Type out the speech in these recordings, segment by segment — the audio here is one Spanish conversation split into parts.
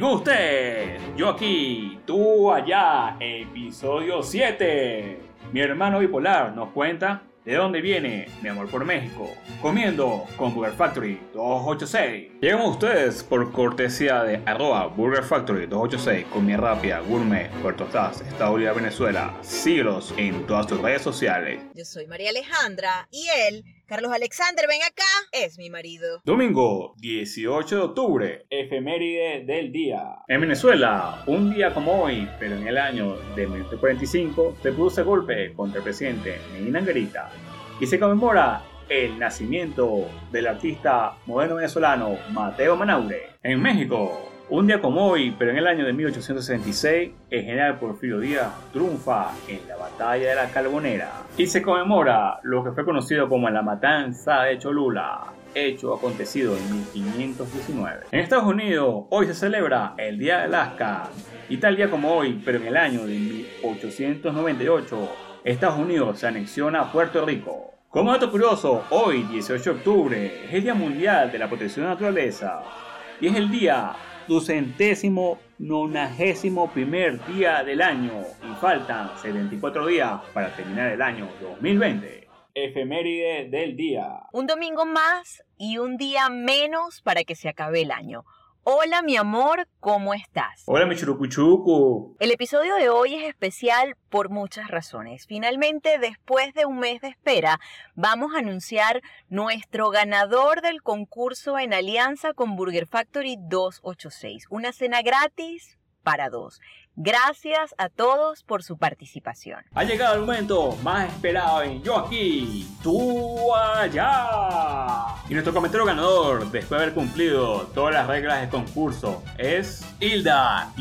Con usted, yo aquí, tú allá, episodio 7. Mi hermano bipolar nos cuenta ¿De dónde viene mi amor por México? Comiendo con Burger Factory 286. Llegan ustedes por cortesía de arroba Burger Factory 286, comida rápida, gourmet, Puerto Estás, Estados Unidos, Venezuela. Síguelos en todas tus redes sociales. Yo soy María Alejandra y él, Carlos Alexander, ven acá, es mi marido. Domingo 18 de octubre, efeméride del día. En Venezuela, un día como hoy, pero en el año de 1945, se produce golpe contra el presidente Medina Anguerita y se conmemora el nacimiento del artista moderno venezolano Mateo Manaure. En México, un día como hoy, pero en el año de 1866, el general Porfirio Díaz triunfa en la batalla de la Carbonera y se conmemora lo que fue conocido como la matanza de Cholula, hecho acontecido en 1519. En Estados Unidos, hoy se celebra el Día de Alaska y tal día como hoy, pero en el año de 1898, Estados Unidos se anexiona a Puerto Rico. Como dato curioso, hoy, 18 de octubre, es el Día Mundial de la Protección de la Naturaleza y es el día ducentésimo nonagésimo primer día del año y faltan 74 días para terminar el año 2020. Efeméride del día. Un domingo más y un día menos para que se acabe el año. Hola mi amor, ¿cómo estás? Hola mi churucuchucu. El episodio de hoy es especial por muchas razones. Finalmente, después de un mes de espera, vamos a anunciar nuestro ganador del concurso en alianza con Burger Factory 286. Una cena gratis para dos. Gracias a todos por su participación. Ha llegado el momento más esperado en Yo aquí, tú allá. Y nuestro comentario ganador, después de haber cumplido todas las reglas del concurso, es Hilda-M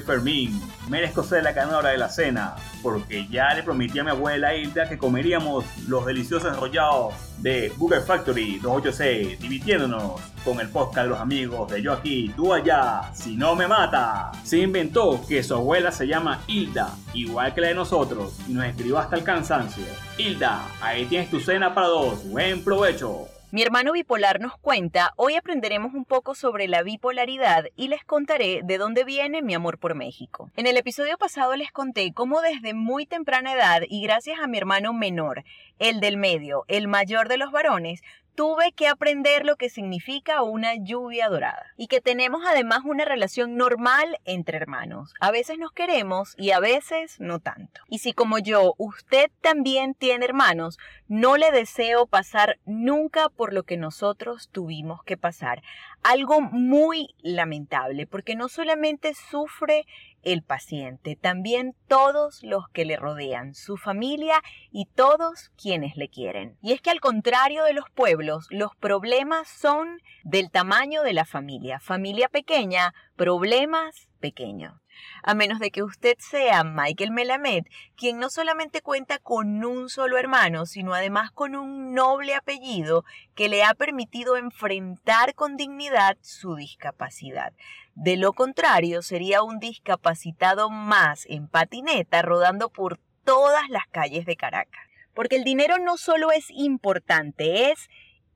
Fermín. Merezco ser la ganadora de la cena, porque ya le prometí a mi abuela Hilda que comeríamos los deliciosos enrollados de Google Factory 286, divirtiéndonos con el podcast de los amigos de Yo aquí, tú allá, si no me mata. Se inventó que su abuela se llama Hilda, igual que la de nosotros, y nos escribió hasta el cansancio. Hilda, ahí tienes tu cena para dos, buen provecho. Mi hermano bipolar nos cuenta, hoy aprenderemos un poco sobre la bipolaridad y les contaré de dónde viene mi amor por México. En el episodio pasado les conté cómo desde muy temprana edad y gracias a mi hermano menor, el del medio, el mayor de los varones, tuve que aprender lo que significa una lluvia dorada y que tenemos además una relación normal entre hermanos. A veces nos queremos y a veces no tanto. Y si como yo usted también tiene hermanos, no le deseo pasar nunca por lo que nosotros tuvimos que pasar. Algo muy lamentable porque no solamente sufre el paciente, también todos los que le rodean, su familia y todos quienes le quieren. Y es que al contrario de los pueblos, los problemas son del tamaño de la familia. Familia pequeña, problemas pequeños a menos de que usted sea Michael Melamed, quien no solamente cuenta con un solo hermano, sino además con un noble apellido que le ha permitido enfrentar con dignidad su discapacidad. De lo contrario, sería un discapacitado más en patineta rodando por todas las calles de Caracas. Porque el dinero no solo es importante, es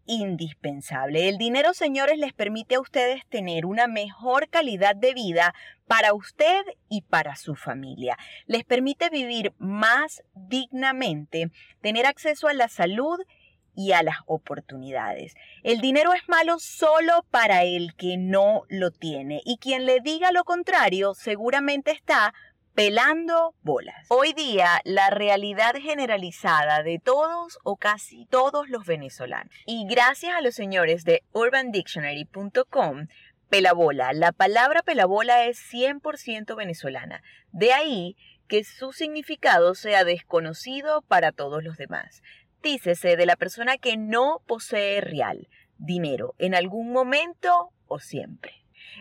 indispensable. El dinero, señores, les permite a ustedes tener una mejor calidad de vida para usted y para su familia. Les permite vivir más dignamente, tener acceso a la salud y a las oportunidades. El dinero es malo solo para el que no lo tiene y quien le diga lo contrario seguramente está pelando bolas. Hoy día, la realidad generalizada de todos o casi todos los venezolanos. Y gracias a los señores de urbandictionary.com, pelabola, la palabra pelabola es 100% venezolana. De ahí que su significado sea desconocido para todos los demás. Dícese de la persona que no posee real, dinero, en algún momento o siempre.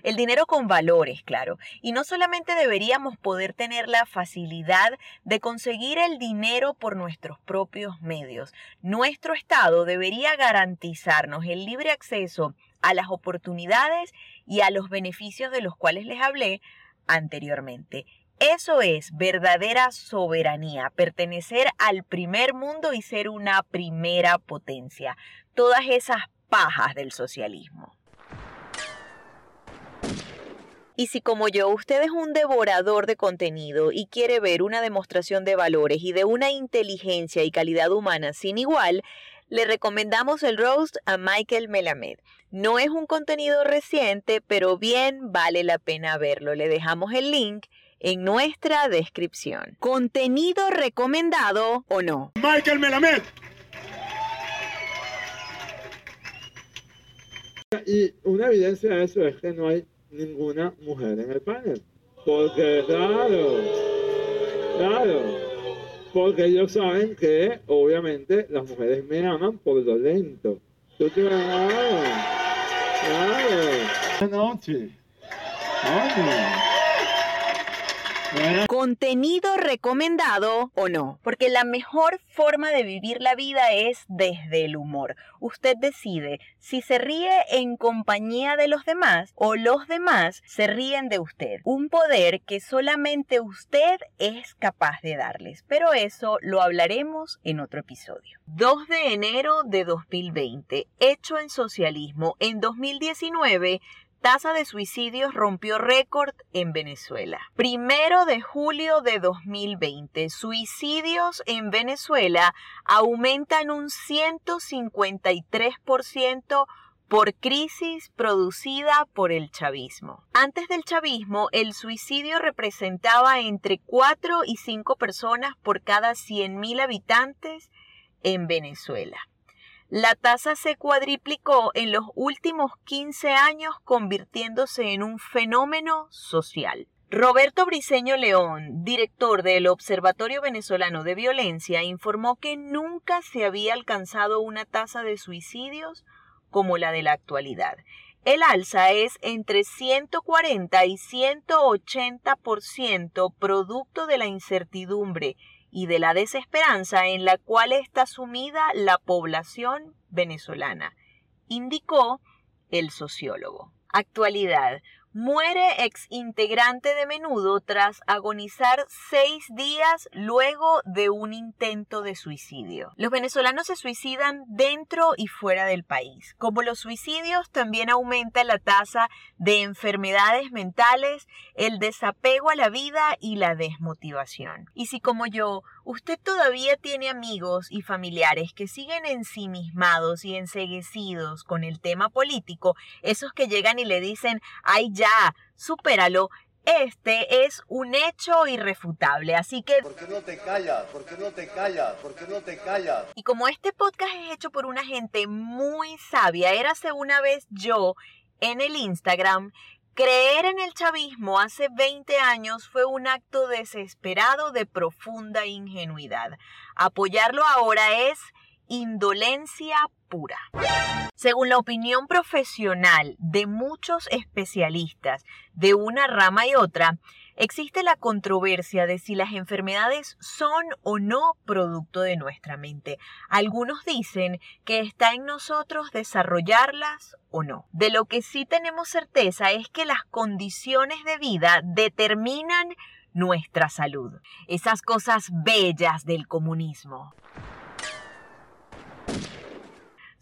El dinero con valores, claro. Y no solamente deberíamos poder tener la facilidad de conseguir el dinero por nuestros propios medios. Nuestro Estado debería garantizarnos el libre acceso a las oportunidades y a los beneficios de los cuales les hablé anteriormente. Eso es verdadera soberanía, pertenecer al primer mundo y ser una primera potencia. Todas esas pajas del socialismo. Y si como yo usted es un devorador de contenido y quiere ver una demostración de valores y de una inteligencia y calidad humana sin igual, le recomendamos el roast a Michael Melamed. No es un contenido reciente, pero bien vale la pena verlo. Le dejamos el link en nuestra descripción. ¿Contenido recomendado o no? Michael Melamed. Y una evidencia de eso es que no hay ninguna mujer en el panel. Porque, claro, claro, porque ellos saben que obviamente las mujeres me aman por lo lento. Tú te claro, claro. Noche. ¿Contenido recomendado o no? Porque la mejor forma de vivir la vida es desde el humor. Usted decide si se ríe en compañía de los demás o los demás se ríen de usted. Un poder que solamente usted es capaz de darles. Pero eso lo hablaremos en otro episodio. 2 de enero de 2020. Hecho en socialismo. En 2019 tasa de suicidios rompió récord en Venezuela. Primero de julio de 2020, suicidios en Venezuela aumentan un 153% por crisis producida por el chavismo. Antes del chavismo, el suicidio representaba entre 4 y 5 personas por cada 100.000 habitantes en Venezuela. La tasa se cuadriplicó en los últimos 15 años convirtiéndose en un fenómeno social. Roberto Briceño León, director del Observatorio Venezolano de Violencia, informó que nunca se había alcanzado una tasa de suicidios como la de la actualidad. El alza es entre 140 y 180% producto de la incertidumbre y de la desesperanza en la cual está sumida la población venezolana, indicó el sociólogo. Actualidad. Muere ex integrante de menudo tras agonizar seis días luego de un intento de suicidio. Los venezolanos se suicidan dentro y fuera del país. Como los suicidios, también aumenta la tasa de enfermedades mentales, el desapego a la vida y la desmotivación. Y si como yo, usted todavía tiene amigos y familiares que siguen ensimismados y enseguecidos con el tema político, esos que llegan y le dicen, ay ya, supéralo, este es un hecho irrefutable, así que... ¿Por qué no te callas? ¿Por qué no te callas? ¿Por qué no te callas? Y como este podcast es hecho por una gente muy sabia, érase una vez yo en el Instagram, creer en el chavismo hace 20 años fue un acto desesperado de profunda ingenuidad. Apoyarlo ahora es indolencia Según la opinión profesional de muchos especialistas de una rama y otra, existe la controversia de si las enfermedades son o no producto de nuestra mente. Algunos dicen que está en nosotros desarrollarlas o no. De lo que sí tenemos certeza es que las condiciones de vida determinan nuestra salud. Esas cosas bellas del comunismo.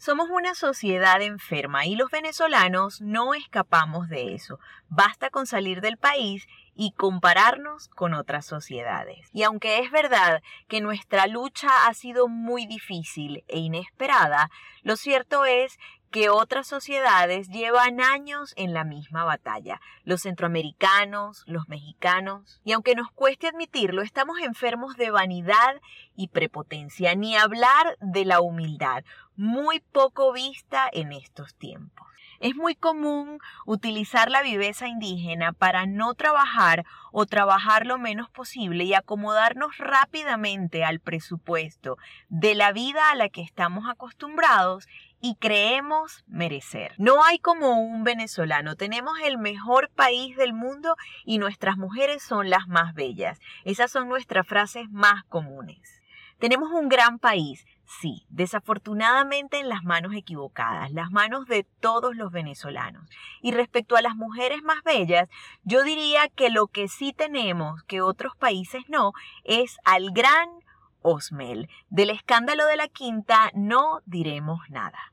Somos una sociedad enferma y los venezolanos no escapamos de eso. Basta con salir del país y compararnos con otras sociedades. Y aunque es verdad que nuestra lucha ha sido muy difícil e inesperada, lo cierto es que otras sociedades llevan años en la misma batalla, los centroamericanos, los mexicanos, y aunque nos cueste admitirlo, estamos enfermos de vanidad y prepotencia, ni hablar de la humildad, muy poco vista en estos tiempos. Es muy común utilizar la viveza indígena para no trabajar o trabajar lo menos posible y acomodarnos rápidamente al presupuesto de la vida a la que estamos acostumbrados y creemos merecer. No hay como un venezolano, tenemos el mejor país del mundo y nuestras mujeres son las más bellas. Esas son nuestras frases más comunes. Tenemos un gran país, sí, desafortunadamente en las manos equivocadas, las manos de todos los venezolanos. Y respecto a las mujeres más bellas, yo diría que lo que sí tenemos, que otros países no, es al gran Osmel. Del escándalo de la quinta no diremos nada.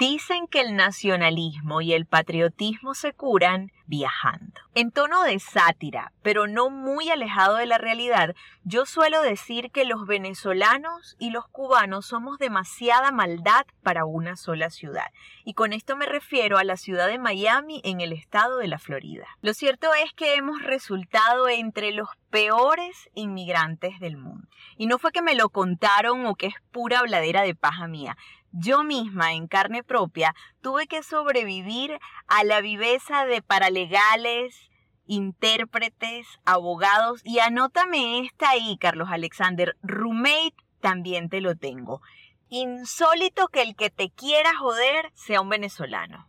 Dicen que el nacionalismo y el patriotismo se curan viajando. En tono de sátira, pero no muy alejado de la realidad, yo suelo decir que los venezolanos y los cubanos somos demasiada maldad para una sola ciudad. Y con esto me refiero a la ciudad de Miami en el estado de la Florida. Lo cierto es que hemos resultado entre los peores inmigrantes del mundo. Y no fue que me lo contaron o que es pura habladera de paja mía. Yo misma, en carne propia, tuve que sobrevivir a la viveza de paralegales, intérpretes, abogados y anótame esta ahí, Carlos Alexander, roommate también te lo tengo. Insólito que el que te quiera joder sea un venezolano.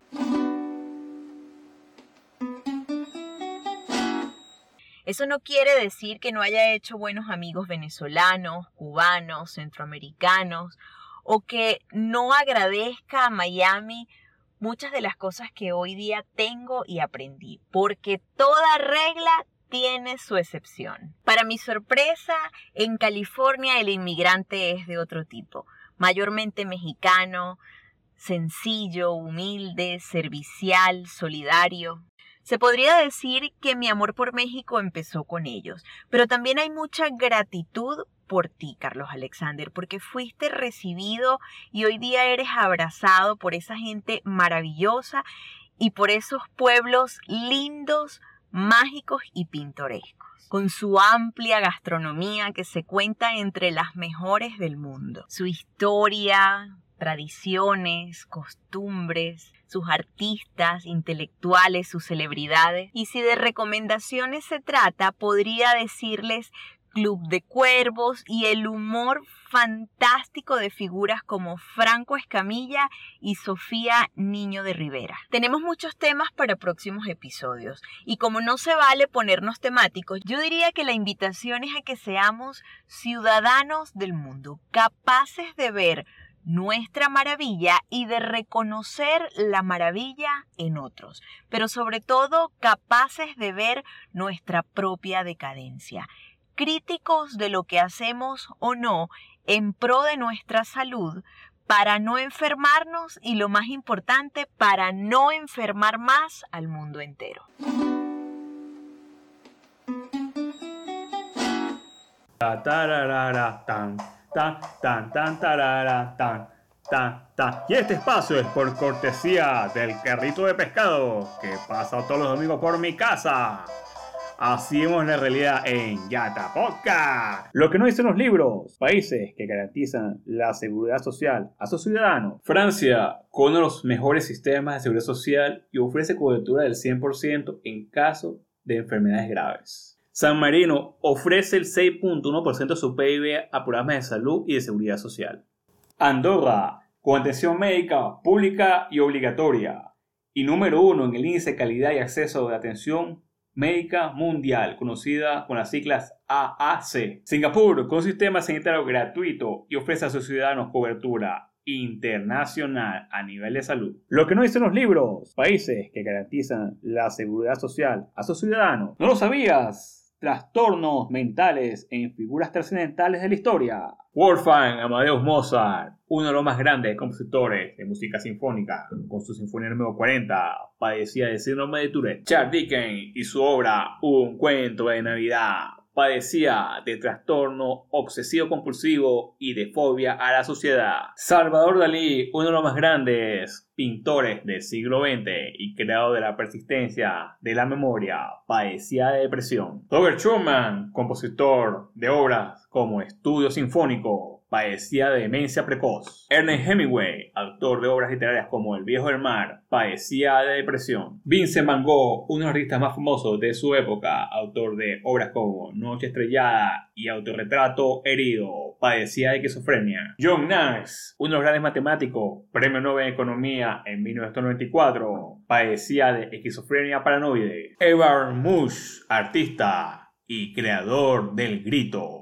Eso no quiere decir que no haya hecho buenos amigos venezolanos, cubanos, centroamericanos o que no agradezca a Miami muchas de las cosas que hoy día tengo y aprendí, porque toda regla tiene su excepción. Para mi sorpresa, en California el inmigrante es de otro tipo, mayormente mexicano, sencillo, humilde, servicial, solidario. Se podría decir que mi amor por México empezó con ellos, pero también hay mucha gratitud por ti, Carlos Alexander, porque fuiste recibido y hoy día eres abrazado por esa gente maravillosa y por esos pueblos lindos, mágicos y pintorescos, con su amplia gastronomía que se cuenta entre las mejores del mundo, su historia, tradiciones, costumbres, sus artistas, intelectuales, sus celebridades. Y si de recomendaciones se trata, podría decirles Club de Cuervos y el humor fantástico de figuras como Franco Escamilla y Sofía Niño de Rivera. Tenemos muchos temas para próximos episodios y como no se vale ponernos temáticos, yo diría que la invitación es a que seamos ciudadanos del mundo, capaces de ver nuestra maravilla y de reconocer la maravilla en otros, pero sobre todo capaces de ver nuestra propia decadencia críticos de lo que hacemos o no en pro de nuestra salud para no enfermarnos y lo más importante, para no enfermar más al mundo entero. Y este espacio es por cortesía del carrito de pescado que pasa todos los domingos por mi casa. Así vemos la realidad en Yata Podcast. Lo que no dicen los libros. Países que garantizan la seguridad social a sus ciudadanos. Francia, con uno de los mejores sistemas de seguridad social y ofrece cobertura del 100% en caso de enfermedades graves. San Marino ofrece el 6.1% de su PIB a programas de salud y de seguridad social. Andorra, con atención médica pública y obligatoria. Y número uno en el índice de calidad y acceso de atención médica mundial, conocida con las siglas AAC. Singapur, con un sistema sanitario gratuito y ofrece a sus ciudadanos cobertura internacional a nivel de salud. Lo que no dicen los libros, países que garantizan la seguridad social a sus ciudadanos. ¿No lo sabías? Trastornos mentales en figuras trascendentales de la historia. Wolfgang Amadeus Mozart, uno de los más grandes compositores de música sinfónica, con su Sinfonía número 40, padecía de síndrome de Tourette. Charles Dickens y su obra Un cuento de Navidad padecía de trastorno obsesivo compulsivo y de fobia a la sociedad. Salvador Dalí, uno de los más grandes pintores del siglo XX y creador de la persistencia de la memoria, padecía de depresión. Robert Schumann, compositor de obras como Estudio Sinfónico, padecía de demencia precoz. Ernest Hemingway, autor de obras literarias como El viejo del mar, padecía de depresión. Vincent Van Gogh, uno de los artistas más famosos de su época, autor de obras como Noche estrellada y Autorretrato herido, padecía de esquizofrenia. John Nash, uno de los grandes matemáticos, premio Nobel en Economía en 1994, padecía de esquizofrenia paranoide. Edward Mush, artista y creador del grito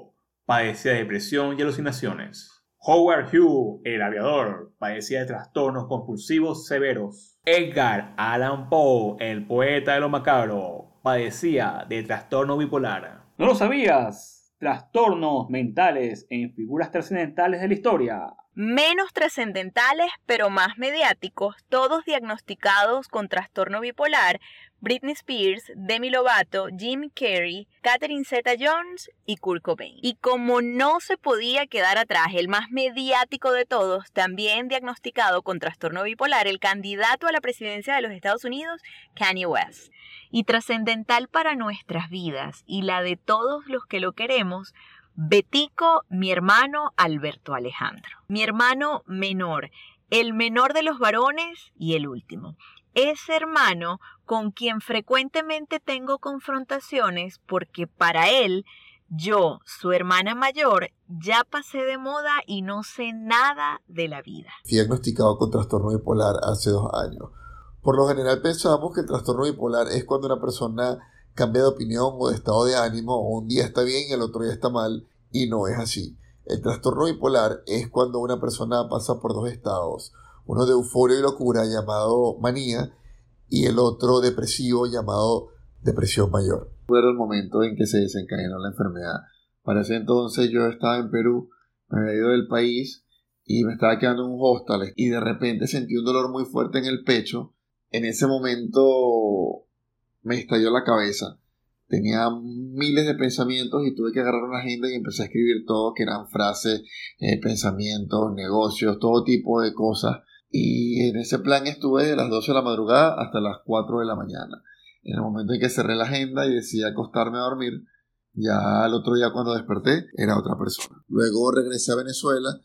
padecía de depresión y alucinaciones. Howard Hughes, el aviador, padecía de trastornos compulsivos severos. Edgar Allan Poe, el poeta de lo macabro, padecía de trastorno bipolar. ¿No lo sabías? Trastornos mentales en figuras trascendentales de la historia. menos trascendentales pero más mediáticos, todos diagnosticados con trastorno bipolar, Britney Spears, Demi Lovato, Jim Carrey, Catherine Zeta-Jones y Kurt Cobain. Y como no se podía quedar atrás, el más mediático de todos, también diagnosticado con trastorno bipolar, el candidato a la presidencia de los Estados Unidos, Kanye West. Y trascendental para nuestras vidas y la de todos los que lo queremos, Betico, mi hermano Alberto Alejandro. Mi hermano menor, el menor de los varones y el último. Ese hermano con quien frecuentemente tengo confrontaciones porque para él, yo, su hermana mayor, ya pasé de moda y no sé nada de la vida. Diagnosticado con trastorno bipolar hace dos años. Por lo general pensamos que el trastorno bipolar es cuando una persona cambia de opinión o de estado de ánimo, un día está bien y el otro día está mal, y no es así. El trastorno bipolar es cuando una persona pasa por dos estados, uno de euforia y locura llamado manía y el otro depresivo llamado depresión mayor. Fue el momento en que se desencadenó la enfermedad. Para ese entonces yo estaba en Perú, me había ido del país y me estaba quedando en un hostal y de repente sentí un dolor muy fuerte en el pecho. En ese momento me estalló la cabeza. Tenía miles de pensamientos y tuve que agarrar una agenda y empecé a escribir todo, que eran frases, eh, pensamientos, negocios, todo tipo de cosas. Y en ese plan estuve de las 12 de la madrugada hasta las 4 de la mañana. En el momento en que cerré la agenda y decidí acostarme a dormir, ya al otro día cuando desperté era otra persona. Luego regresé a Venezuela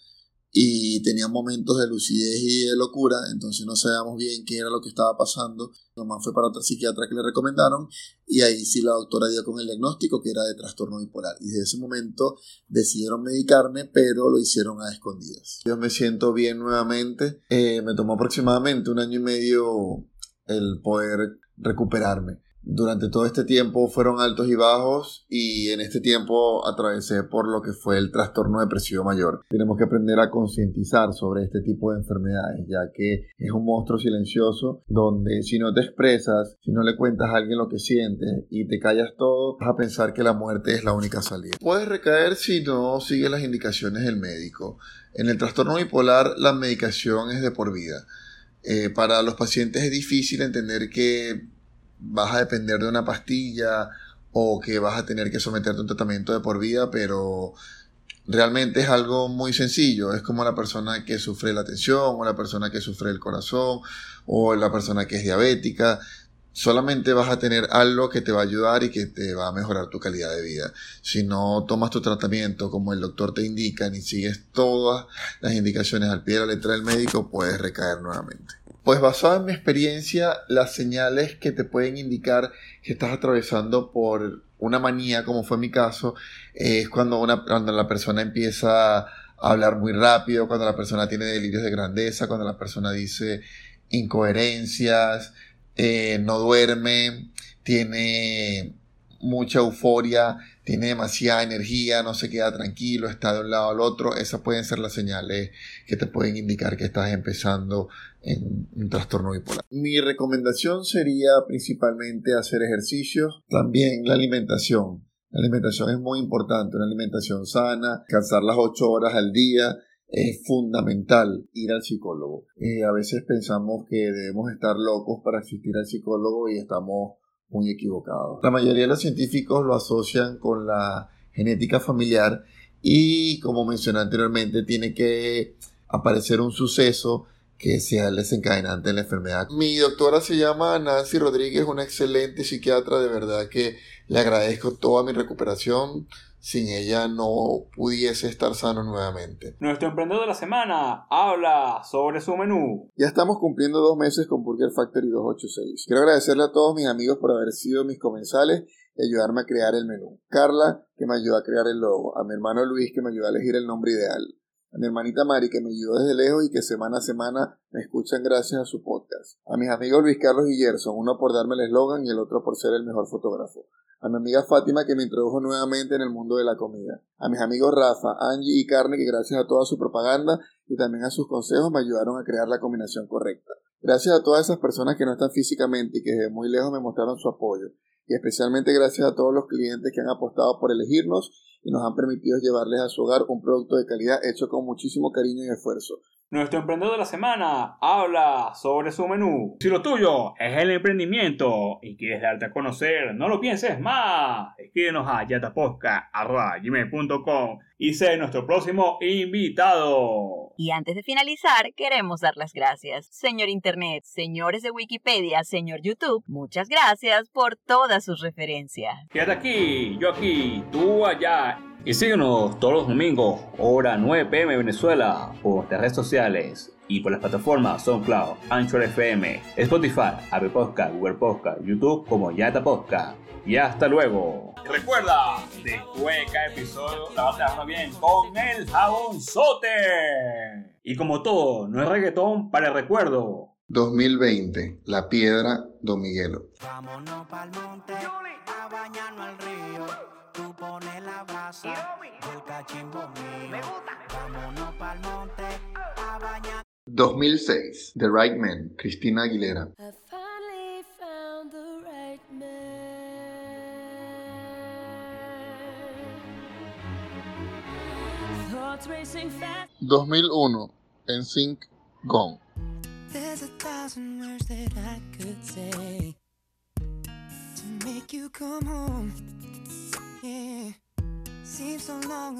y tenía momentos de lucidez y de locura, entonces no sabíamos bien qué era lo que estaba pasando. Nomás fue para otra psiquiatra que le recomendaron y ahí sí la doctora dio con el diagnóstico que era de trastorno bipolar. Y desde ese momento decidieron medicarme, pero lo hicieron a escondidas. Yo me siento bien nuevamente. Eh, me tomó aproximadamente un año y medio el poder recuperarme durante todo este tiempo fueron altos y bajos y en este tiempo atravesé por lo que fue el trastorno depresivo mayor. Tenemos que aprender a concientizar sobre este tipo de enfermedades ya que es un monstruo silencioso donde si no te expresas, si no le cuentas a alguien lo que sientes y te callas todo, vas a pensar que la muerte es la única salida. Puedes recaer si no sigues las indicaciones del médico. En el trastorno bipolar la medicación es de por vida. Eh, para los pacientes es difícil entender que vas a depender de una pastilla o que vas a tener que someterte a un tratamiento de por vida, pero realmente es algo muy sencillo. Es como la persona que sufre la tensión, o la persona que sufre el corazón, o la persona que es diabética. Solamente vas a tener algo que te va a ayudar y que te va a mejorar tu calidad de vida. Si no tomas tu tratamiento como el doctor te indica, ni sigues todas las indicaciones al pie de la letra del médico, puedes recaer nuevamente. Pues basado en mi experiencia, las señales que te pueden indicar que estás atravesando por una manía, como fue mi caso, es cuando, una, cuando la persona empieza a hablar muy rápido, cuando la persona tiene delirios de grandeza, cuando la persona dice incoherencias, eh, no duerme, tiene mucha euforia, tiene demasiada energía, no se queda tranquilo, está de un lado al otro. Esas pueden ser las señales que te pueden indicar que estás empezando en un trastorno bipolar. Mi recomendación sería principalmente hacer ejercicios, también la alimentación. La alimentación es muy importante, una alimentación sana, cansar las 8 horas al día, es fundamental ir al psicólogo. Eh, a veces pensamos que debemos estar locos para asistir al psicólogo y estamos muy equivocados. La mayoría de los científicos lo asocian con la genética familiar y como mencioné anteriormente tiene que aparecer un suceso que sea el desencadenante de la enfermedad. Mi doctora se llama Nancy Rodríguez, una excelente psiquiatra, de verdad que le agradezco toda mi recuperación. Sin ella no pudiese estar sano nuevamente. Nuestro emprendedor de la semana habla sobre su menú. Ya estamos cumpliendo dos meses con Burger Factory 286. Quiero agradecerle a todos mis amigos por haber sido mis comensales y ayudarme a crear el menú. Carla, que me ayudó a crear el logo. A mi hermano Luis, que me ayudó a elegir el nombre ideal a mi hermanita Mari que me ayudó desde lejos y que semana a semana me escuchan gracias a su podcast, a mis amigos Luis Carlos y Gerson, uno por darme el eslogan y el otro por ser el mejor fotógrafo, a mi amiga Fátima que me introdujo nuevamente en el mundo de la comida, a mis amigos Rafa, Angie y Carne que gracias a toda su propaganda y también a sus consejos me ayudaron a crear la combinación correcta. Gracias a todas esas personas que no están físicamente y que desde muy lejos me mostraron su apoyo. y especialmente gracias a todos los clientes que han apostado por elegirnos y nos han permitido llevarles a su hogar un producto de calidad hecho con muchísimo cariño y esfuerzo. Nuestro emprendedor de la semana habla sobre su menú. Si lo tuyo es el emprendimiento y quieres darte a conocer, no lo pienses más. Escríbenos a yataposca.gmail.com y sé nuestro próximo invitado. Y antes de finalizar, queremos dar las gracias. Señor Internet, señores de Wikipedia, señor YouTube, muchas gracias por todas sus referencias. Quédate aquí, yo aquí, tú allá. Y síguenos todos los domingos, hora 9 pm Venezuela, por las redes sociales y por las plataformas SoundCloud, Anchor FM, Spotify, Apple Podcast, Google Podcast, YouTube como Yata Podcast. Y hasta luego. Recuerda, después de cada episodio la vas a dejar bien con el jabonzote. Y como todo, no es reggaetón para el recuerdo. 2020, La Piedra, Don Miguelo. Vámonos pa'l monte, a bañarnos al río. Tú pones la brasa del cachimbo mío. Vámonos pa'l monte, a bañar. 2006, The Right Man, Cristina Aguilera. I finally found the right man. Thoughts racing fast. 2001, NSYNC, Gone. Yeah, seems so long